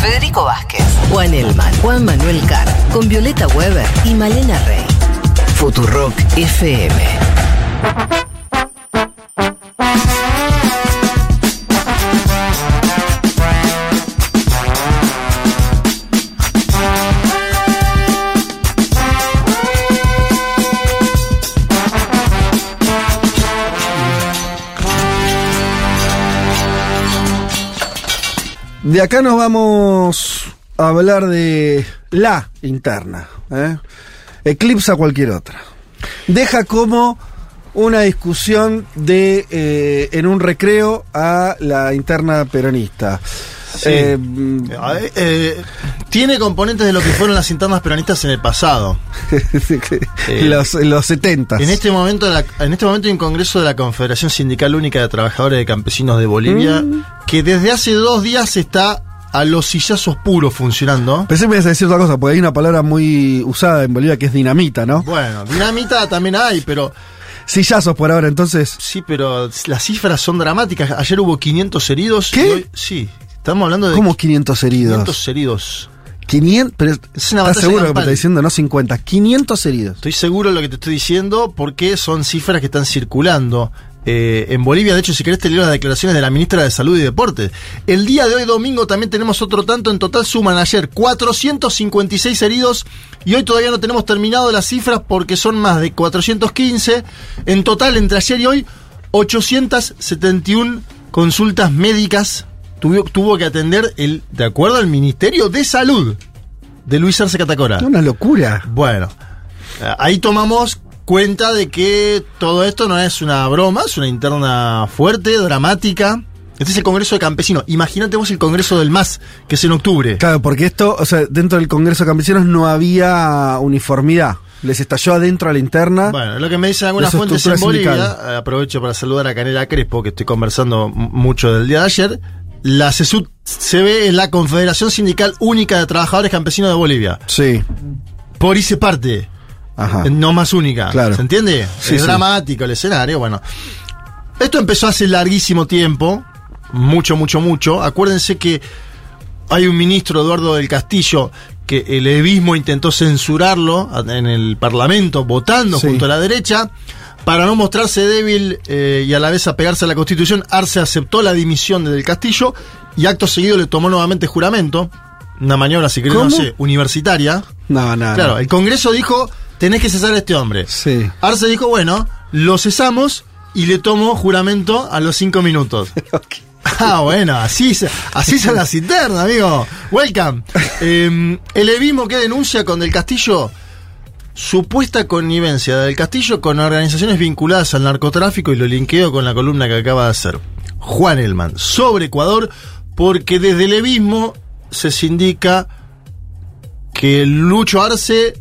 Federico Vázquez, Juan Elman, Juan Manuel Carr, con Violeta Weber y Malena Rey. Futurock FM. De acá nos vamos a hablar de la interna. ¿eh? Eclipsa cualquier otra. Deja como una discusión de eh, en un recreo a la interna peronista. Eh, Eh, eh, tiene componentes de lo que fueron las internas peronistas en el pasado. los, los 70. En este momento, la- en este momento hay un congreso de la Confederación Sindical Única de Trabajadores de Campesinos de Bolivia Mm. que desde hace dos días está a los sillazos puros funcionando. Pensé que me ibas a decir otra cosa, porque hay una palabra muy usada en Bolivia que es dinamita, ¿no? Bueno, dinamita también hay, pero Sillazos por ahora, entonces. sí, pero las cifras son dramáticas. Ayer hubo 500 heridos. ¿Qué? y hoy- sí, estamos hablando de ¿Cómo 500 heridos? 500 heridos. 500, pero Es una ¿estás seguro que me está diciendo no 50? 500 heridos. Estoy seguro de lo que te estoy diciendo porque son cifras que están circulando. eh, en Bolivia, de hecho, si querés te leo las declaraciones de la ministra de Salud y Deportes. El día de hoy, domingo, también tenemos otro tanto. En total suman ayer 456 heridos y hoy todavía no tenemos terminado las cifras porque son más de 415. En total, entre ayer y hoy, 871 consultas médicas tuvo, tuvo que atender el, de acuerdo al Ministerio de Salud de Luis Arce Catacora. Una locura. Bueno, eh, ahí tomamos cuenta de que todo esto no es una broma, es una interna fuerte, dramática. Este es el Congreso de Campesinos. Imagínate vos el Congreso del MAS, que es en octubre. Claro, porque esto, o sea, dentro del Congreso de Campesinos no había uniformidad. Les estalló adentro a la interna. Bueno, lo que me dicen algunas fuentes en Bolivia, sindical. eh, aprovecho para saludar a Canela Crespo, que estoy conversando mucho del día de ayer. La CESUD se ve en la Confederación Sindical Única de Trabajadores Campesinos de Bolivia. Sí. Por hice parte. Ajá. no más única. Claro. ¿Se entiende? Sí, es sí. dramático el escenario. Bueno, esto empezó hace larguísimo tiempo. Mucho, mucho, mucho. Acuérdense que hay un ministro, Eduardo del Castillo, que el evismo intentó censurarlo en el Parlamento, votando Sí. junto a la derecha. Para no mostrarse débil eh, y a la vez apegarse a la Constitución, Arce aceptó la dimisión de del Castillo y acto seguido le tomó nuevamente juramento. Una maniobra, si querés, no sé, universitaria. No, no. Claro, no. el Congreso dijo, tenés que cesar a este hombre. Sí. Arce dijo, bueno, lo cesamos y le tomo juramento a los cinco minutos. Ah, bueno, así, se- así son las internas, amigo. Welcome. Eh, el evismo que denuncia con Del Castillo supuesta connivencia del Castillo con organizaciones vinculadas al narcotráfico y lo linkeo con la columna que acaba de hacer Juan Elman sobre Ecuador, porque desde el evismo se sindica que Lucho Arce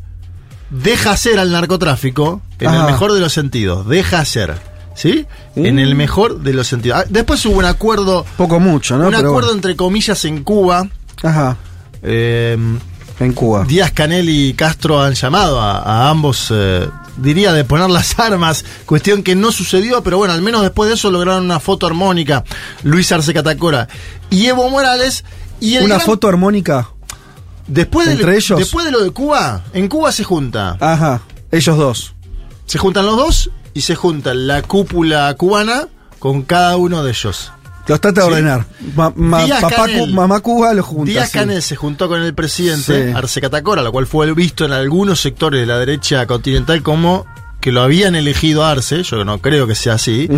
deja hacer al narcotráfico en Ajá. el mejor de los sentidos, deja hacer, ¿sí? En el mejor de los sentidos. Ah, Después hubo un acuerdo, Poco mucho, ¿no? un Pero acuerdo bueno. entre comillas en Cuba. Ajá. eh, En Cuba. Díaz Canel y Castro han llamado a, a ambos, eh, diría, de poner las armas, cuestión que no sucedió, pero bueno, al menos después de eso lograron una foto armónica, Luis Arce Catacora y Evo Morales. Y Una gran- foto armónica. después de, entre ellos. Después de lo de Cuba, en Cuba se junta. Ajá. Ellos dos. Se juntan los dos y se junta la cúpula cubana con cada uno de ellos. Los trata de Sí. ordenar. Ma- ma- papá Canel. Mamá Cuba los junta. Díaz sí. Canel se juntó con el presidente Sí. Arce Catacora, lo cual fue visto en algunos sectores de la derecha continental como que lo habían elegido Arce, yo no creo que sea así.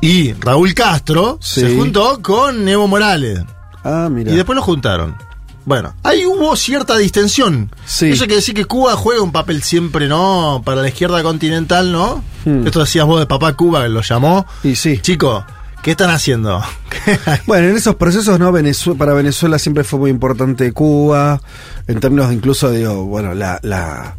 Y Raúl Castro se juntó con Evo Morales. Ah, mira. Y después lo juntaron. Bueno, ahí hubo cierta distensión. Sí. Eso quiere decir que Cuba juega un papel siempre, ¿no? Para la izquierda continental, ¿no? Hmm. Esto decías vos de papá Cuba, que lo llamó. Y sí. Chico, ¿qué están haciendo? Bueno, en esos procesos, ¿no? Para Venezuela siempre fue muy importante Cuba, en términos de incluso, digo, bueno, la, la,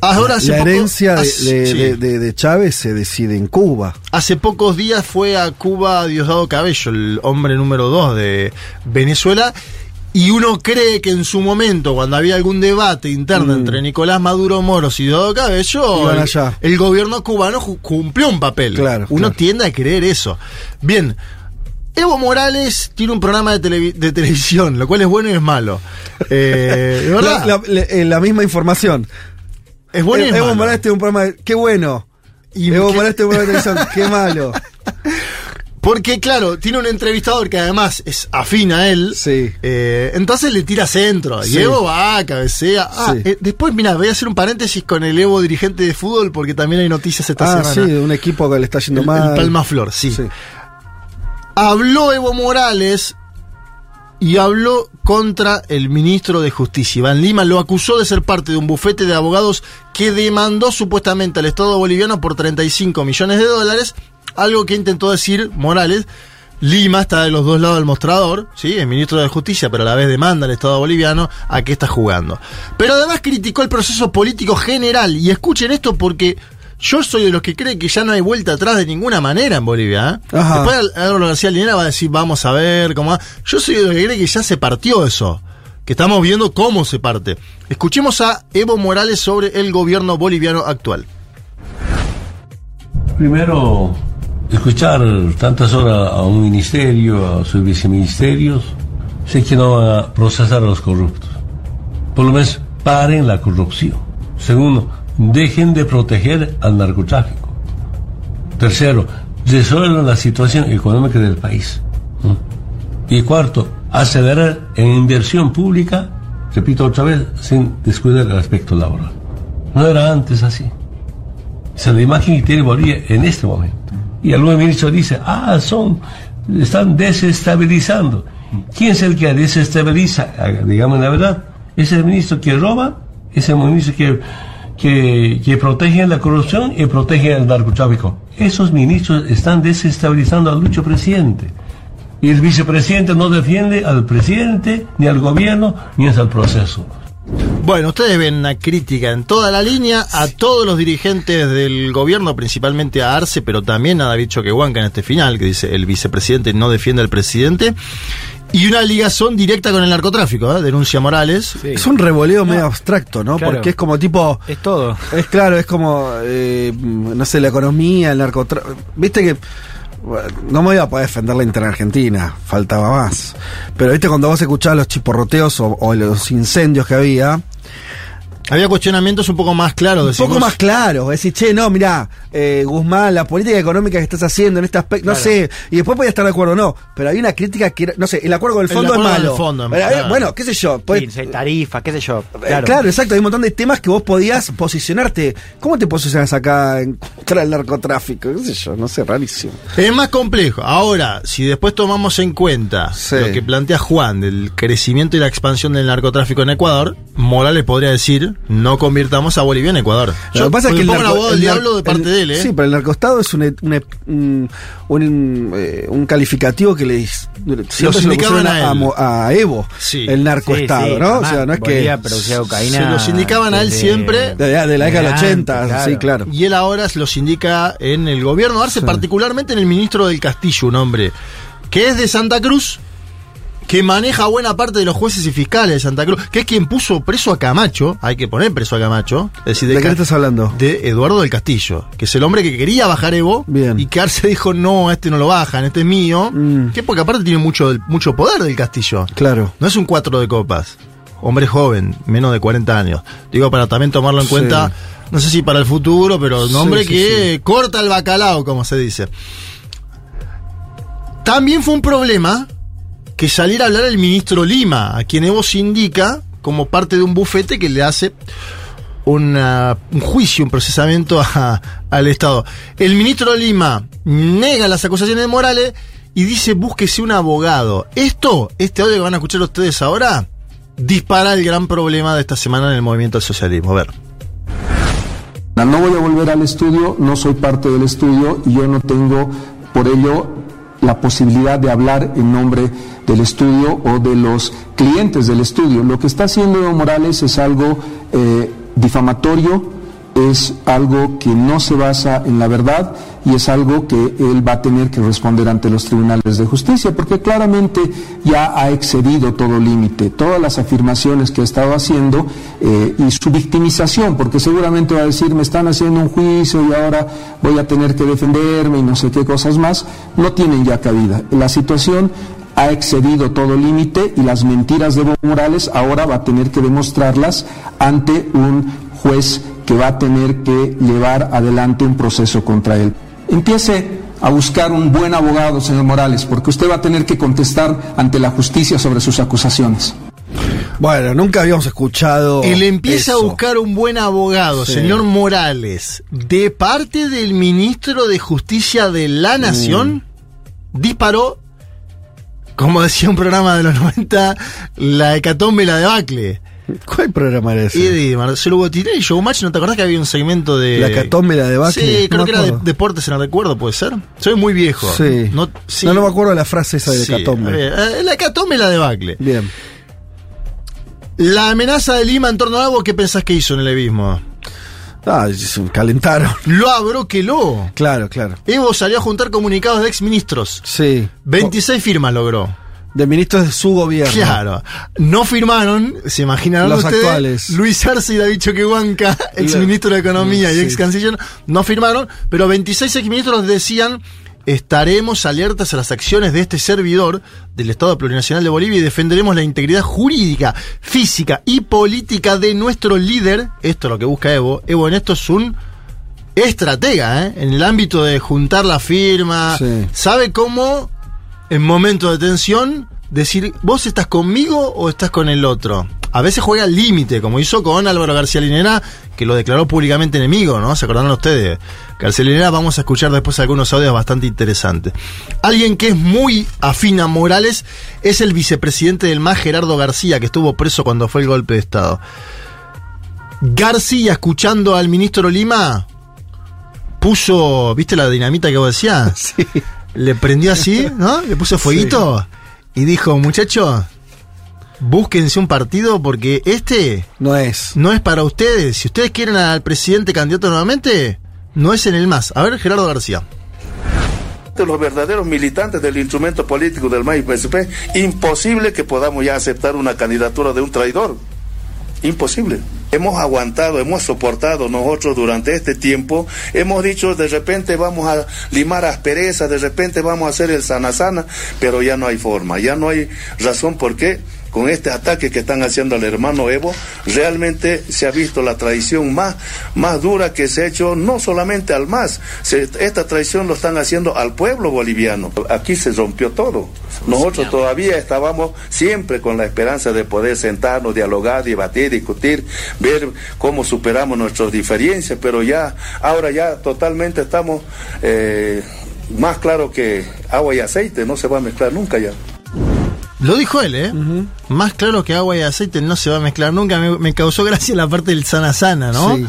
Ahora hace la herencia de, hace- de- sí. de- de- de Chávez se decide en Cuba. Hace pocos días fue a Cuba Diosdado Cabello, el hombre número dos de Venezuela, y uno cree que en su momento, cuando había algún debate interno Mm. entre Nicolás Maduro Moros y Diosdado Cabello, el, gobierno cubano cumplió un papel. Claro, uno claro. tiende a creer eso. Bien, Evo Morales tiene un programa de, televi- de televisión, lo cual es bueno y es malo. Eh, de verdad, La, la- eh, la misma información. es bueno y es Evo malo. Morales tiene un programa de, qué bueno. Y Evo qué- Morales tiene un programa de televisión, qué malo. Porque, claro, tiene un entrevistador que además es afín a él. Sí. Eh, entonces le tira centro. Sí. Y Evo va, cabecea. Ah, Sí. eh, después, mira, voy a hacer un paréntesis con el Evo dirigente de fútbol porque también hay noticias esta Ah, sí, semana. de un equipo que le está yendo el, mal. el Palmaflor, sí. Sí. Habló Evo Morales y habló contra el ministro de Justicia, Iván Lima, lo acusó de ser parte de un bufete de abogados que demandó supuestamente al Estado boliviano por 35 millones de dólares, algo que intentó decir Morales. Lima está de los dos lados del mostrador, ¿sí? el ministro de Justicia, pero a la vez demanda al Estado boliviano a qué está jugando. Pero además criticó el proceso político general, y escuchen esto porque yo soy de los que creen que ya no hay vuelta atrás de ninguna manera en Bolivia. ¿eh? Después Álvaro García Linera va a decir, vamos a ver cómo va. Yo soy de los que cree que ya se partió eso. Que estamos viendo cómo se parte. Escuchemos a Evo Morales sobre el gobierno boliviano actual. Primero, escuchar tantas horas a un ministerio, a sus viceministerios, sé que no van a procesar a los corruptos. Por lo menos paren la corrupción. Segundo, dejen de proteger al narcotráfico. Tercero, resuelvan la situación económica del país. ¿Mm? Y cuarto, acelerar en inversión pública, repito otra vez, sin descuidar el aspecto laboral. No era antes así. Esa es la imagen que tiene Bolivia en este momento. Y algún ministro dice, ah, son, están desestabilizando. ¿Quién es el que desestabiliza? Ah, Digamos la verdad. ¿Es el ministro que roba? ¿Es el ministro que, que, que protege la corrupción y protege el narcotráfico? Esos ministros están desestabilizando al lucho presidente. Y el vicepresidente no defiende al presidente, ni al gobierno, ni es al proceso. Bueno, ustedes ven una crítica en toda la línea a todos los dirigentes del gobierno, principalmente a Arce, pero también a David Choquehuanca en este final, que dice el vicepresidente no defiende al presidente. Y una ligazón directa con el narcotráfico, ¿eh? denuncia Morales. Sí. Es un revoleo medio abstracto, ¿no? Claro. Porque es como tipo. Es todo. Es claro, es como, eh, no sé, la economía, el narcotráfico. Viste que. No me voy a poder defender la interargentina, faltaba más. Pero viste cuando vos escuchabas los chiporroteos o, o los incendios que había, Había cuestionamientos un poco más claros. un decimos. poco más claro. Decir, che, no, mirá, eh, Guzmán, la política económica que estás haciendo en este aspecto, no sé, y después podía estar de acuerdo o no, pero hay una crítica que era, no sé, el acuerdo con el El fondo es acuerdo con malo. el fondo, Pero, claro. Bueno, qué sé yo, pues, Sí, tarifa, qué sé yo. Eh, Claro. Claro. exacto. Hay un montón de temas que vos podías posicionarte. ¿Cómo te posicionas acá en contra del narcotráfico? ¿Qué sé yo? No sé, rarísimo. Es más complejo. Ahora, si después tomamos en cuenta Sí. lo que plantea Juan del crecimiento y la expansión del narcotráfico en Ecuador, Morales podría decir, no convirtamos a Bolivia en Ecuador. Lo que pasa es que el narco- abogado del el diablo de parte el- de él, ¿eh? Sí, pero el narcostado es un, un, un, un, eh, un calificativo que le siempre se lo indicaban pusieron a a, Evo, Sí. el narcoestado, Sí, sí, ¿no? O sea, no es que. Se los indicaban a él siempre. de, de la década del antes, 80, sí, claro. Y él ahora los indica en el gobierno Arce, particularmente en el ministro del Castillo, un hombre que es de Santa Cruz, que maneja buena parte de los jueces y fiscales de Santa Cruz, que es quien puso preso a Camacho, hay que poner preso a Camacho, es decir, ¿De qué estás hablando? de Eduardo del Castillo, que es el hombre que quería bajar Evo Bien. y que Arce dijo, no, este no lo bajan, este es mío, Mm. que porque aparte tiene mucho, mucho poder del Castillo. Claro. No es un cuatro de copas. Hombre joven, menos de 40 años. Digo, para también tomarlo en Sí. cuenta, no sé si para el futuro, pero un Sí, hombre sí, que corta el bacalao, como se dice. También fue un problema que saliera a hablar el ministro Lima, a quien Evo se indica como parte de un bufete que le hace un juicio, un procesamiento a- al Estado. El ministro Lima nega las acusaciones de Morales y dice búsquese un abogado. Esto, este audio que van a escuchar ustedes ahora, dispara el gran problema de esta semana en el movimiento al socialismo. A ver. No voy a volver al estudio, no soy parte del estudio y yo no tengo por ello la posibilidad de hablar en nombre del estudio o de los clientes del estudio. Lo que está haciendo Evo Morales es algo eh, difamatorio, es algo que no se basa en la verdad y es algo que él va a tener que responder ante los tribunales de justicia, porque claramente ya ha excedido todo límite, todas las afirmaciones que ha estado haciendo eh, y su victimización, porque seguramente va a decir, me están haciendo un juicio y ahora voy a tener que defenderme y no sé qué cosas más, no tienen ya cabida. La situación ha excedido todo límite y las mentiras de Evo Morales ahora va a tener que demostrarlas ante un juez que va a tener que llevar adelante un proceso contra él. Empiece a buscar un buen abogado, señor Morales, porque usted va a tener que contestar ante la justicia sobre sus acusaciones. Bueno, nunca habíamos escuchado. Él empieza eso. a buscar un buen abogado, Sí. señor Morales, de parte del ministro de Justicia de la Nación, disparó, como decía un programa de los 90, la hecatombe y la debacle. ¿Cuál programa era ese? De Marcelo Botinelli y Showmatch, ¿no te acordás que había un segmento de. La hecatombe y la debacle, Sí, no creo que era de deportes el recuerdo, ¿puede ser? Soy muy viejo. Sí. No, No, sí. no me acuerdo de la frase esa de Sí, Catombe. a ver, eh, la hecatombe la debacle. Bien. La amenaza de Lima en torno a algo, ¿qué pensás que hizo en el evismo? Ah, se calentaron. Lo abroqueló. Claro, claro. Evo salió a juntar comunicados de exministros. Sí. 26 firmas logró. De ministros de su gobierno. Claro. No firmaron, se imaginarán Los ustedes, actuales. Luis Arce y David Choquehuanca, ex ministro de Economía y ex canciller, no firmaron, pero 26 exministros decían estaremos alertas a las acciones de este servidor del Estado Plurinacional de Bolivia y defenderemos la integridad jurídica, física y política de nuestro líder. Esto es lo que busca Evo. Evo en esto es un estratega, ¿eh? en el ámbito de juntar la firma. Sí. Sabe cómo, en momentos de tensión, decir, ¿vos estás conmigo o estás con el otro? A veces juega al límite, como hizo con Álvaro García Linera, que lo declaró públicamente enemigo, ¿no? ¿Se acordaron ustedes? García Linera, vamos a escuchar después algunos audios bastante interesantes. Alguien que es muy afín a Morales es el vicepresidente del MAS, Gerardo García, que estuvo preso cuando fue el golpe de Estado. García, escuchando al ministro Lima, puso, ¿viste la dinamita que vos decías? Sí. Le prendió así, ¿no? Le puso fueguito y dijo, muchachos, búsquense un partido porque este No es. no es para ustedes. Si ustedes quieren al presidente candidato nuevamente, no es en el más. A ver, Gerardo García. de los verdaderos militantes del instrumento político del MAI PSP, imposible que podamos ya aceptar una candidatura de un traidor. Imposible. Hemos aguantado, hemos soportado nosotros durante este tiempo, hemos dicho de repente vamos a limar asperezas, de repente vamos a hacer el sana sana, pero ya no hay forma, ya no hay razón por qué con este ataque que están haciendo al hermano Evo, realmente se ha visto la traición más, más dura que se ha hecho no solamente al MAS, se- esta traición lo están haciendo al pueblo boliviano. Aquí se rompió todo. Nosotros todavía estábamos siempre con la esperanza de poder sentarnos, dialogar, debatir, discutir, ver cómo superamos nuestras diferencias, pero ya, ahora ya totalmente estamos eh, más claro que agua y aceite, no se va a mezclar nunca ya. Lo dijo él, ¿eh? Más claro que agua y aceite no se va a mezclar nunca. Me, me causó gracia la parte del sana sana, ¿no? Sí.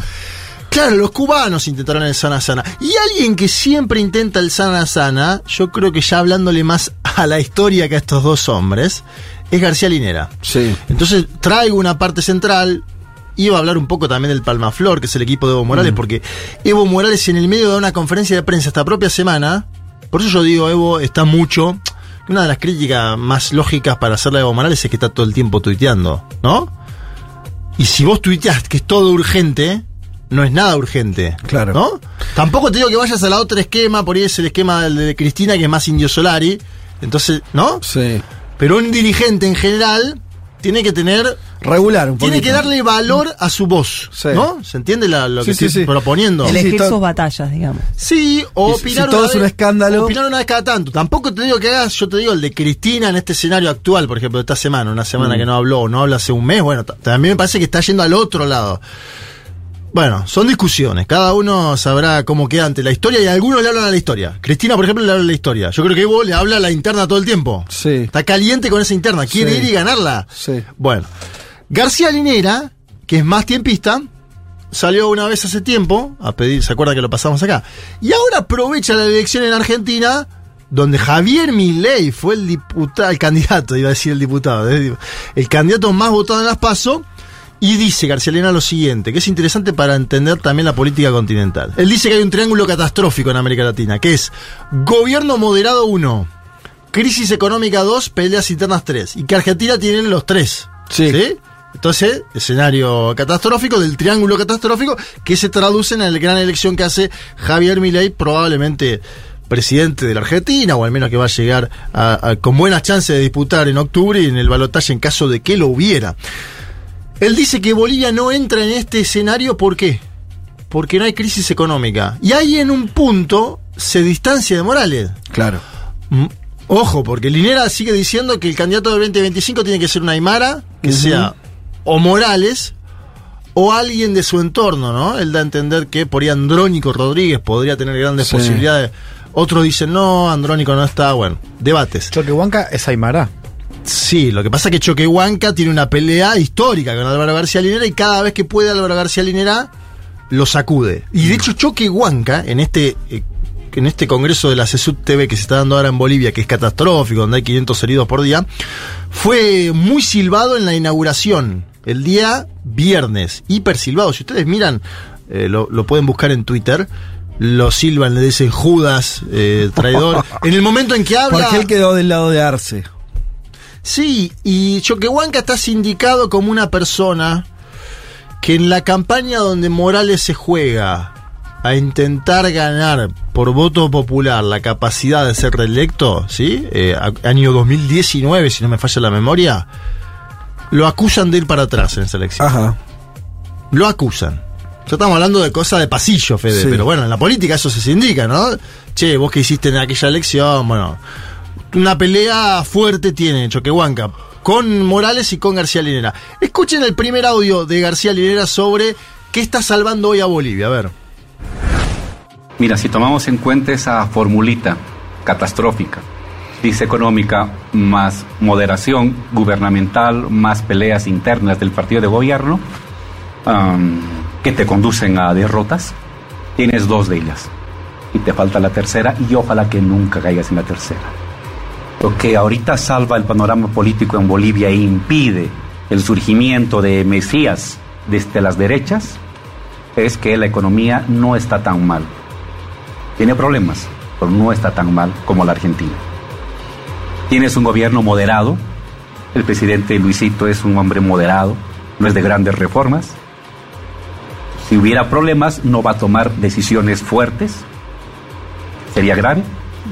Claro, los cubanos intentaron el sana sana. Y alguien que siempre intenta el sana sana, yo creo que ya hablándole más a la historia que a estos dos hombres, es García Linera. Sí. Entonces traigo una parte central. Iba a hablar un poco también del Palmaflor, que es el equipo de Evo Morales, porque Evo Morales en el medio de una conferencia de prensa esta propia semana, por eso yo digo, Evo está mucho. Una de las críticas más lógicas para hacerle a Evo Morales es que está todo el tiempo tuiteando, ¿no? Y si vos tuiteás que es todo urgente, no es nada urgente. Claro. ¿No? Tampoco te digo que vayas a la otra esquema, por ahí es el esquema de Cristina, que es más Indio Solari. Entonces, ¿no? Sí. Pero un dirigente en general tiene que tener. Regular un poquito. Tiene que darle valor a su voz. Sí. ¿No? ¿Se entiende la- lo que Sí, sí, estoy sí. proponiendo? El- Elegir sus batallas, digamos. Sí, o si- opinar si todo una es un escándalo- Opinar una vez cada tanto. Tampoco te digo que hagas, yo te digo el de Cristina en este escenario actual, por ejemplo, de esta semana, una Mm. semana que no habló o no habla hace un mes. Bueno, también me parece que está yendo al otro lado. Bueno, son discusiones. Cada uno sabrá cómo queda ante la historia y algunos le hablan a la historia. Cristina, por ejemplo, le habla a la historia. Yo creo que Evo le habla a la interna todo el tiempo. Sí. Está caliente con esa interna. Quiere Sí. ir y ganarla. Sí. Bueno, García Linera, que es más tiempista, salió una vez hace tiempo a pedir, ¿se acuerda que lo pasamos acá? Y ahora aprovecha la elección en Argentina, donde Javier Milei fue el diputado, el candidato, iba a decir el diputado, el candidato más votado en las PASO, Y dice García Linera lo siguiente, que es interesante para entender también la política continental. Él dice que hay un triángulo catastrófico en América Latina, que es gobierno moderado 1, crisis económica 2, peleas internas 3, y que Argentina tiene los tres. Sí. Entonces, escenario catastrófico del triángulo catastrófico que se traduce en la gran elección que hace Javier Milei, probablemente presidente de la Argentina, o al menos que va a llegar a- a- con buenas chances de disputar en octubre y en el balotaje en caso de que lo hubiera. Él dice que Bolivia no entra en este escenario, ¿por qué? Porque no hay crisis económica. Y ahí en un punto se distancia de Morales. Claro. Mm, Ojo, porque Linera sigue diciendo que el candidato del 2025 tiene que ser una Aymara, que sea o Morales o alguien de su entorno, ¿no? Él da a entender que por ahí Andrónico Rodríguez podría tener grandes Sí. posibilidades. Otros dicen, no, Andrónico no está, bueno, debates. Choquehuanca es Aymara. Sí, lo que pasa es que Choquehuanca tiene una pelea histórica con Álvaro García Linera y cada vez que puede Álvaro García Linera lo sacude. Y de hecho Choquehuanca, en este, eh, en este congreso de la CESUD TV que se está dando ahora en Bolivia, que es catastrófico, donde hay 500 heridos por día, fue muy silbado en la inauguración, el día viernes, hiper silbado. Si ustedes miran, eh, lo, lo pueden buscar en Twitter, lo silban, le dicen Judas, eh, traidor. en el momento en que habla... Porque él quedó del lado de Arce. Sí, y Choquehuanca está sindicado como una persona que en la campaña donde Morales se juega a intentar ganar por voto popular la capacidad de ser reelecto, ¿sí? Eh, año 2019, si no me falla la memoria, lo acusan de ir para atrás en esa elección. Ajá. Lo acusan. Ya estamos hablando de cosas de pasillo, Fede, Sí. pero bueno, en la política eso se sindica, ¿no? Che, vos que hiciste en aquella elección, bueno, una pelea fuerte tiene Choquehuanca con Morales y con García Linera. Escuchen el primer audio de García Linera sobre qué está salvando hoy a Bolivia, a ver. Mira, si tomamos en cuenta esa formulita catastrófica, crisis económica más moderación gubernamental, más peleas internas del partido de gobierno, am, que te conducen a derrotas, tienes dos de ellas. Y te falta la tercera y ojalá que nunca caigas en la tercera. Lo que ahorita salva el panorama político en Bolivia e impide el surgimiento de Mesías desde las derechas es que la economía no está tan mal. Tiene problemas, pero no está tan mal como la Argentina. Tienes un gobierno moderado. El presidente Luisito es un hombre moderado, no es de grandes reformas. Si hubiera problemas, no va a tomar decisiones fuertes. Sería grave.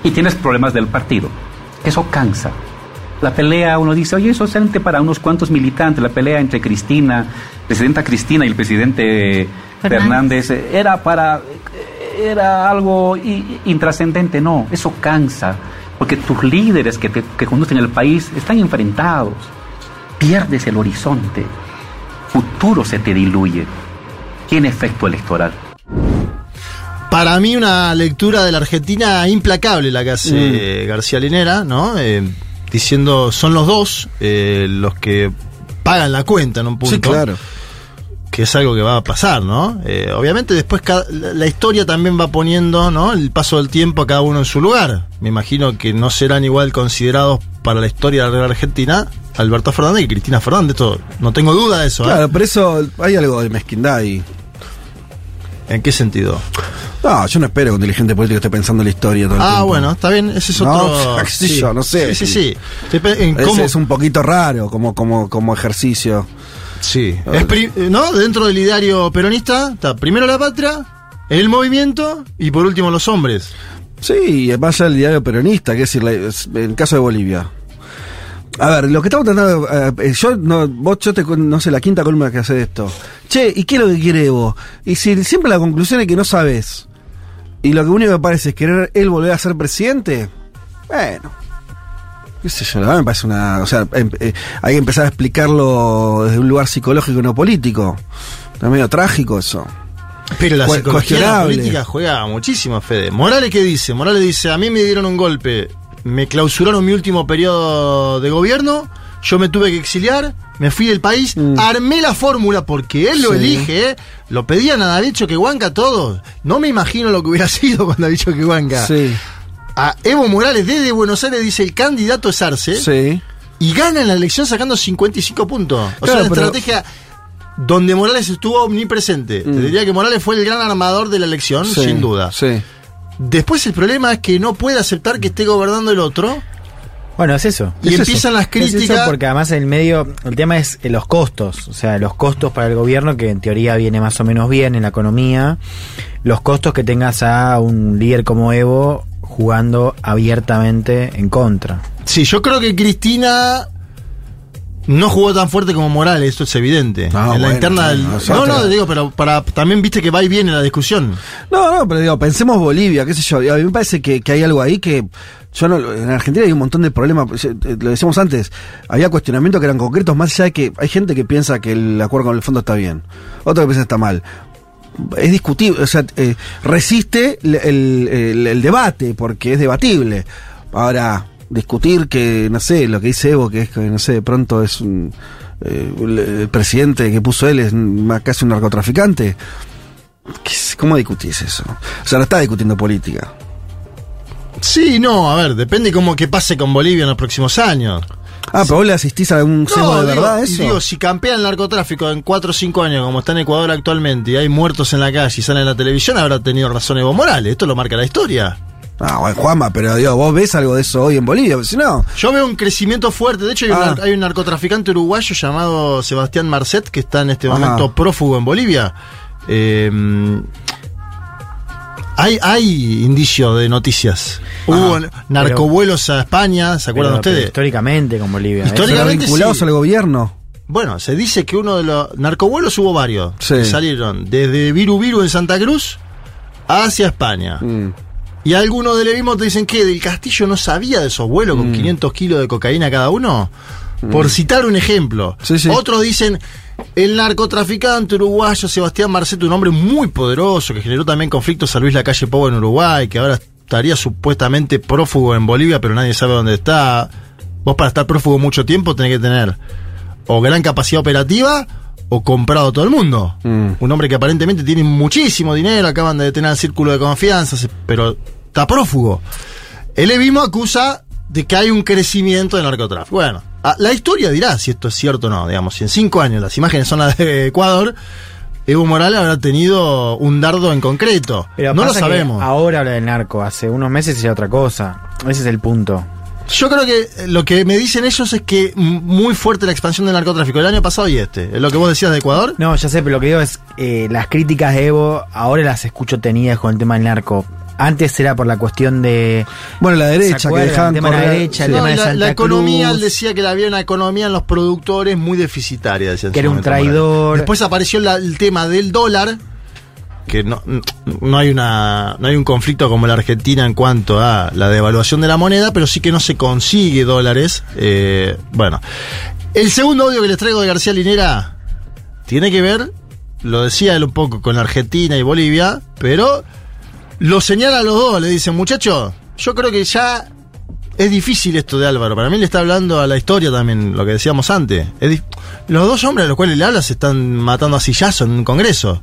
Y tienes problemas del partido. Eso cansa. La pelea, uno dice, oye, eso es solamente para unos cuantos militantes. La pelea entre Cristina, presidenta Cristina y el presidente Fernández. Fernández, era para era algo intrascendente, no, eso cansa, porque tus líderes que, te- que conducen el país están enfrentados, pierdes el horizonte, futuro se te diluye, tiene efecto electoral. Para mí una lectura de la Argentina implacable la que hace García Linera, ¿no? Eh, diciendo, son los dos eh, los que pagan la cuenta en un punto. Sí, claro. que es algo que va a pasar, ¿no? Eh, obviamente después la historia también va poniendo, ¿no? El paso del tiempo a cada uno en su lugar. Me imagino que no serán igual considerados para la historia de la Argentina Alberto Fernández y Cristina Fernández. Esto, no tengo duda de eso. ¿eh? Claro, pero eso hay algo de mezquindad ahí. ¿En qué sentido? No, yo no espero que un dirigente político esté pensando en la historia todo el Ah, tiempo. bueno, está bien, ese es No, otro. yo, no sé. Sí, sí, sí. Ese es un poquito raro como, como, como ejercicio. Sí. Es pri- ¿No? Dentro del ideario peronista está primero la patria, el movimiento y por último los hombres. Sí, allá del diario peronista, que es decir, en el caso de Bolivia. A ver, lo que estamos tratando, eh, eh, yo no, vos, yo te, no sé, la quinta columna que hace esto. Che, ¿y qué es lo que quiere Evo? Y si siempre la conclusión es que no sabes, y lo que único que parece es querer él volver a ser presidente, bueno, qué sé yo, la verdad me parece una, o sea, em- eh, hay que empezar a explicarlo desde un lugar psicológico y no político. Es medio trágico eso. Pero la Cu- psicología de la cuestionable. política juega muchísimo, Fede. Morales, ¿qué dice? Morales dice, a mí me dieron un golpe, me clausuraron mi último periodo de gobierno, yo me tuve que exiliar, me fui del país, armé la fórmula porque él lo Mm. Sí. elige, ¿eh? lo pedían a David Choquehuanca todos. No me imagino lo que hubiera sido con David Choquehuanca. Sí, A Evo Morales desde Buenos Aires dice, el candidato es Arce, sí. y gana en la elección sacando 55 puntos. O Claro, sea, una pero- estrategia donde Morales estuvo omnipresente. Te diría que Morales fue el gran armador de la elección, Sí, sin duda. Sí. Después el problema es que no puede aceptar que esté gobernando el otro. Bueno, es eso. Y Es eso. empiezan las Es eso críticas. porque además el medio, el tema es eh, los costos, o sea, los costos para el gobierno, que en teoría viene más o menos bien en la economía, los costos que tengas a un líder como Evo jugando abiertamente en contra. Sí, yo creo que Cristina no jugó tan fuerte como Morales, esto es evidente. Ah, en la interna del. no, No, no, digo, pero para también viste que va y viene la discusión. No, no, pero digo, pensemos Bolivia, qué sé yo. A mí me parece que, que hay algo ahí que. Yo no, en Argentina hay un montón de problemas, eh, lo decíamos antes, había cuestionamientos que eran concretos, más allá de que hay gente que piensa que el acuerdo con el fondo está bien, otro que piensa que está mal. Es discutible, o sea, eh, resiste el, el- el- el debate, porque es debatible. Ahora, discutir que, no sé, lo que dice Evo, que es que, no sé, de pronto es un. eh, el, presidente que puso él es más casi un narcotraficante. ¿Qué es- ¿Cómo discutís eso? O sea, no está discutiendo política. Sí, no, a ver, depende cómo que pase con Bolivia en los próximos años. Ah, pero vos le asistís a algún sesgo de verdad eso. digo, si campea el narcotráfico en 4 o 5 años, como está en Ecuador actualmente, y hay muertos en la calle y salen en la televisión, habrá tenido razón Evo Morales. Esto lo marca la historia. Ah, bueno, Juanma, pero digo, vos ves algo de eso hoy en Bolivia, si no. Yo veo un crecimiento fuerte. De hecho, hay, un, Ah. nar- hay un narcotraficante uruguayo llamado Sebastián Marcet que está en este momento prófugo en Bolivia. Eh, hay, hay indicio de noticias. Hubo narcovuelos a España, ¿se acuerdan Pero- pero ustedes? históricamente con Bolivia. ¿eh? Históricamente vinculados sí. al gobierno. Bueno, se dice que uno de los narcovuelos hubo varios. Sí. que salieron desde Viru Viru en Santa Cruz hacia España. Mm. Y algunos de Levismo te dicen que del Castillo no sabía de esos vuelos Mm. con 500 kilos de cocaína cada uno. Por citar un ejemplo. Sí, sí. Otros dicen el narcotraficante uruguayo Sebastián Marceto, un hombre muy poderoso que generó también conflictos a Luis Lacalle Pou en Uruguay, que ahora estaría supuestamente prófugo en Bolivia, pero nadie sabe dónde está. Vos para estar prófugo mucho tiempo tenés que tener o gran capacidad operativa o comprado a todo el mundo. Mm. Un hombre que aparentemente tiene muchísimo dinero, acaban de detener el círculo de confianza, pero está prófugo. El Evismo acusa de que hay un crecimiento de narcotráfico. Bueno, a- la historia dirá si esto es cierto o no. Digamos, si en cinco años las imágenes son las de Ecuador, Evo Morales habrá tenido un dardo en concreto. Pero no lo sabemos. Ahora habla del narco, hace unos meses era otra cosa. Ese es el punto. Yo creo que lo que me dicen ellos es que muy fuerte la expansión del narcotráfico el año pasado y este. Es lo que vos decías de Ecuador. No, ya sé, pero lo que digo es, eh, las críticas de Evo ahora las escucho tenidas con el tema del narco. Antes era por la cuestión de... Bueno, la ¿Se derecha, que dejaban El tema de la derecha, el. No, tema y de la, Santa la economía, Cruz. él decía que había una economía en los productores muy deficitaria. decía Que era un traidor. Después apareció la- el tema del dólar, que no, no hay una no hay un conflicto como la Argentina en cuanto a la devaluación de la moneda, pero sí que no se consigue dólares. Eh, bueno, el segundo audio que les traigo de García Linera tiene que ver, lo decía él un poco con Argentina y Bolivia, pero lo señala a los dos, le dicen, muchachos, yo creo que ya es difícil esto de Álvaro. Para mí le está hablando a la historia también, lo que decíamos antes. Los dos hombres a los cuales le habla se están matando a sillazo en un congreso.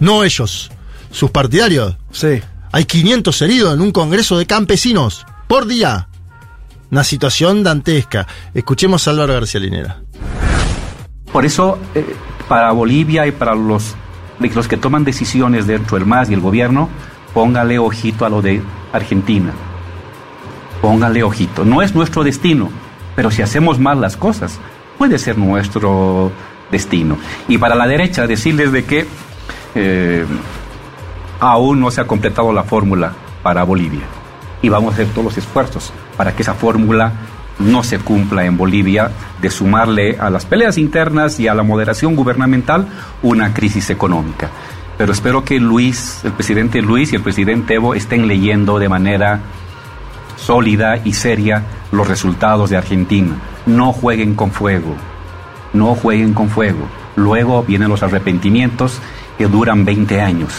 No ellos, sus partidarios. Sí. Hay 500 heridos en un congreso de campesinos por día. Una situación dantesca. Escuchemos a Álvaro García Linera. Por eso, eh, para Bolivia y para los, los que toman decisiones dentro del MAS y el gobierno, póngale ojito a lo de Argentina. Póngale ojito. No es nuestro destino, pero si hacemos mal las cosas, puede ser nuestro destino. Y para la derecha, decirles de que eh, aún no se ha completado la fórmula para Bolivia. Y vamos a hacer todos los esfuerzos para que esa fórmula no se cumpla en Bolivia, de sumarle a las peleas internas y a la moderación gubernamental una crisis económica. Pero espero que Luis, el presidente Luis y el presidente Evo estén leyendo de manera sólida y seria los resultados de Argentina. No jueguen con fuego, no jueguen con fuego. Luego vienen los arrepentimientos que duran 20 años.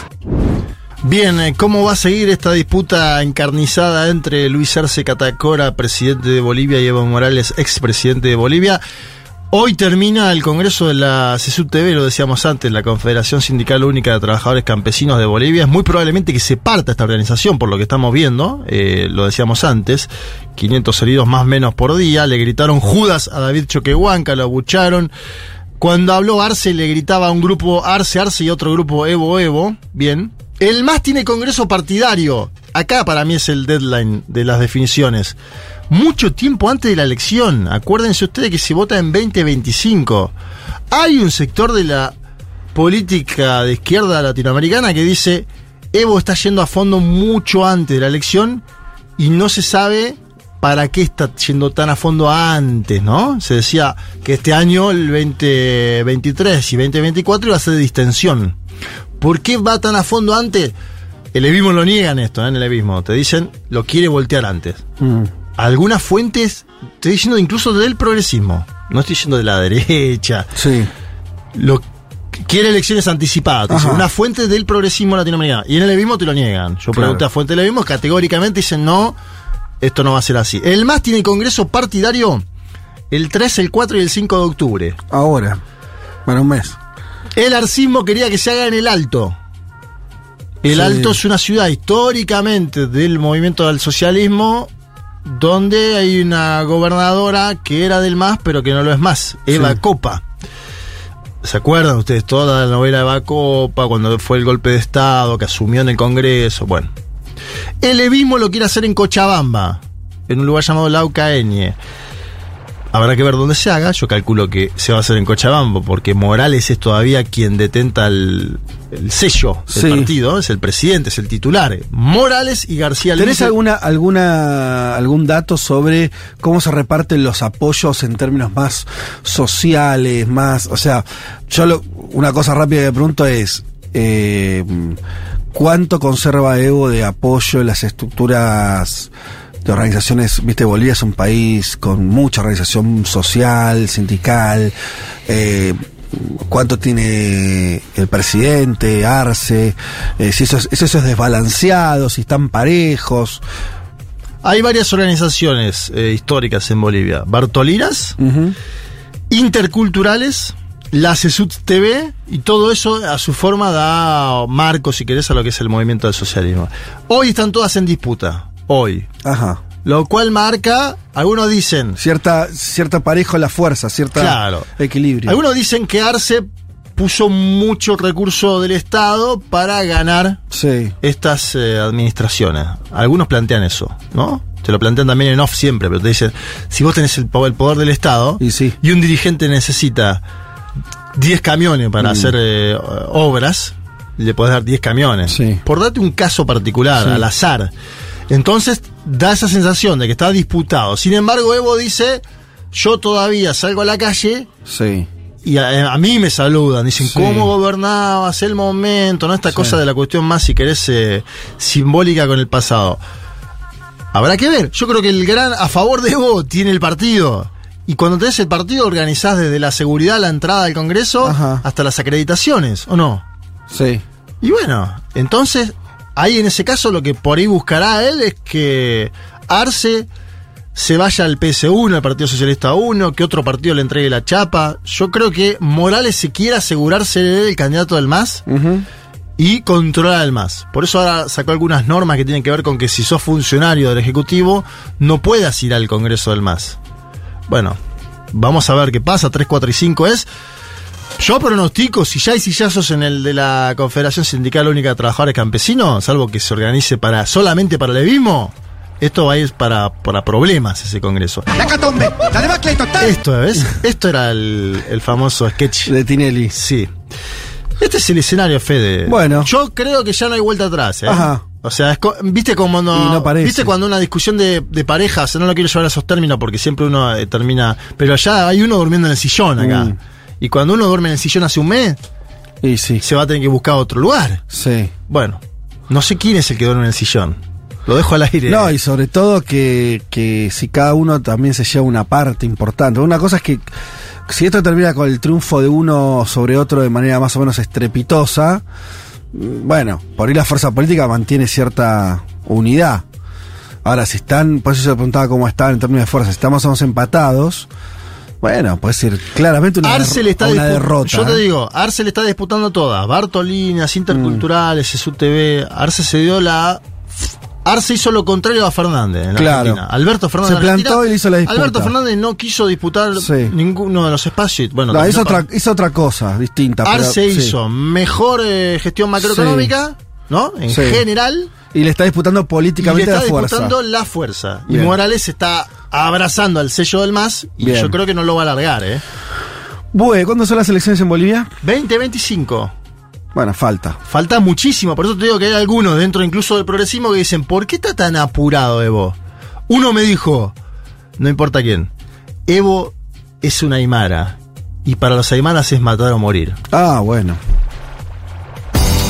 Bien, eh, ¿cómo va a seguir esta disputa encarnizada entre Luis Arce Catacora, presidente de Bolivia, y Evo Morales, expresidente de Bolivia? Hoy termina el Congreso de la CSUTV, lo decíamos antes, la Confederación Sindical Única de Trabajadores Campesinos de Bolivia. Es muy probablemente que se parta esta organización, por lo que estamos viendo, eh, lo decíamos antes, 500 heridos más menos por día, le gritaron Judas a David Choquehuanca, lo abucharon. Cuando habló Arce le gritaba a un grupo Arce, Arce y otro grupo Evo, Evo. Bien. El MAS tiene congreso partidario. Acá para mí es el deadline de las definiciones. Mucho tiempo antes de la elección. Acuérdense ustedes que se vota en 2025. Hay un sector de la política de izquierda latinoamericana que dice Evo está yendo a fondo mucho antes de la elección y no se sabe para qué está yendo tan a fondo antes, ¿no? Se decía que este año, el 2023 y 2024, iba a ser de distensión. ¿Por qué va tan a fondo antes? El Evismo lo niegan esto, ¿eh? en el Evismo. Te dicen, lo quiere voltear antes. Mm. Algunas fuentes, estoy diciendo incluso del progresismo, no estoy diciendo de la derecha. Sí. Lo quiere elecciones anticipadas. dicen, una fuente del progresismo latinoamericano. Y en el Evismo te lo niegan. Yo Claro. pregunté a fuente del Evismo, categóricamente dicen no, esto no va a ser así. El MAS tiene congreso partidario el 3, el 4 y el 5 de octubre. Ahora. Bueno, un mes. El arcismo quería que se haga en el Alto. El Sí. Alto es una ciudad históricamente del movimiento del socialismo donde hay una gobernadora que era del MAS pero que no lo es más, Eva Sí. Copa. ¿Se acuerdan ustedes toda la novela de Eva Copa cuando fue el golpe de Estado que asumió en el Congreso? Bueno. El Evismo lo quiere hacer en Cochabamba, en un lugar llamado Laucaeñe. Habrá que ver dónde se haga. Yo calculo que se va a hacer en Cochabamba, porque Morales es todavía quien detenta el, el sello del Sí. partido, es el presidente, es el titular. Morales y García ¿Tenés Lince- alguna, alguna, algún dato sobre cómo se reparten los apoyos en términos más sociales, más, o sea, yo lo- una cosa rápida que pregunto es, eh, ¿cuánto conserva Evo de apoyo en las estructuras de organizaciones? Viste, Bolivia es un país con mucha organización social, sindical, eh, cuánto tiene el presidente, Arce, eh, si eso es, eso es desbalanceado, si están parejos. Hay varias organizaciones eh, históricas en Bolivia. Bartolinas, interculturales, la CESUT TV y todo eso a su forma da marco, si querés, a lo que es el movimiento del socialismo. Hoy están todas en disputa. Hoy. Ajá. Lo cual marca, algunos dicen, Cierta, cierta parejo a la fuerza, cierta Claro. equilibrio. algunos dicen que Arce puso mucho recurso del Estado para ganar Sí. estas eh, administraciones. Algunos plantean eso, ¿no? Te lo plantean también en off siempre, pero te dicen, si vos tenés el, el poder del Estado Y sí. un dirigente necesita 10 camiones para Mm. hacer eh, obras, le podés dar 10 camiones. Sí. Por darte un caso particular, Sí. al azar. Entonces da esa sensación de que está disputado. Sin embargo, Evo dice, yo todavía salgo a la calle Sí. y a, a mí me saludan, dicen. ¿cómo gobernabas el momento? ¿No? Esta cosa de la cuestión más, si querés, eh, simbólica con el pasado. Habrá que ver. Yo creo que el gran a favor de Evo tiene el partido. Y cuando tenés el partido, organizás desde la seguridad, la entrada al Congreso, Ajá. hasta las acreditaciones, ¿o no? Sí. Y bueno, entonces, ahí en ese caso lo que por ahí buscará él es que Arce se vaya al PS1, al Partido Socialista 1, que otro partido le entregue la chapa. Yo creo que Morales se quiere asegurarse de él el candidato del MAS y controlar al MAS. Por eso ahora sacó algunas normas que tienen que ver con que si sos funcionario del Ejecutivo, no puedas ir al Congreso del MAS. Bueno, vamos a ver qué pasa. 3, 4 y 5 es. Yo pronostico, si ya hay sillazos en el de la Confederación Sindical Única de Trabajadores Campesinos, salvo que se organice para solamente para el levismo, esto va a ir para, para problemas ese congreso. La catombe, la debacle total. Esto, ¿ves? Esto era el, el famoso sketch. De Tinelli. Sí. Este es el escenario, Fede. Bueno. Yo creo que ya no hay vuelta atrás, ¿eh? Ajá. O sea, es co- viste como no, no viste cuando una discusión de, de parejas, no lo quiero llevar a esos términos porque siempre uno eh, termina, pero allá hay uno durmiendo en el sillón acá. Mm. Y cuando uno duerme en el sillón hace un mes, Y sí. se va a tener que buscar otro lugar. Sí. Bueno, no sé quién es el que duerme en el sillón. Lo dejo al aire. No, y sobre todo que, que si cada uno también se lleva una parte importante. Una cosa es que si esto termina con el triunfo de uno sobre otro de manera más o menos estrepitosa, bueno, por ahí la fuerza política mantiene cierta unidad. Ahora, si están, por eso se preguntaba cómo están en términos de fuerza, si estamos somos empatados, bueno, puede ser claramente una, Arce le está una derrota. Yo te ¿eh? digo, Arce le está disputando todas. Bartolinas, Interculturales, SUTV. Arce se dio la Arce hizo lo contrario a Fernández en la Claro. Argentina. Alberto Fernández Se plantó Argentina, y le hizo la disputa. Alberto Fernández no quiso disputar Sí. ninguno de los espacios. Bueno, No, hizo, otra, hizo otra cosa distinta. pero- Arce sí. hizo mejor eh, gestión macroeconómica, ¿no? En general. Y le está disputando le políticamente está la fuerza. disputando la fuerza. Y. Morales está abrazando al sello del MAS y Bien. yo creo que no lo va a largar, ¿eh? Bue, ¿cuándo son las elecciones en Bolivia? 2025. Bueno, falta. Falta muchísimo, por eso te digo que hay algunos dentro incluso del progresismo que dicen, ¿por qué está tan apurado Evo? Uno me dijo, no importa quién, Evo es una aymara y para los aymaras es matar o morir. Ah, bueno.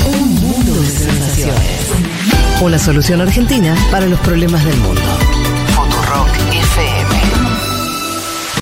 Un mundo de sensaciones. Una solución argentina para los problemas del mundo.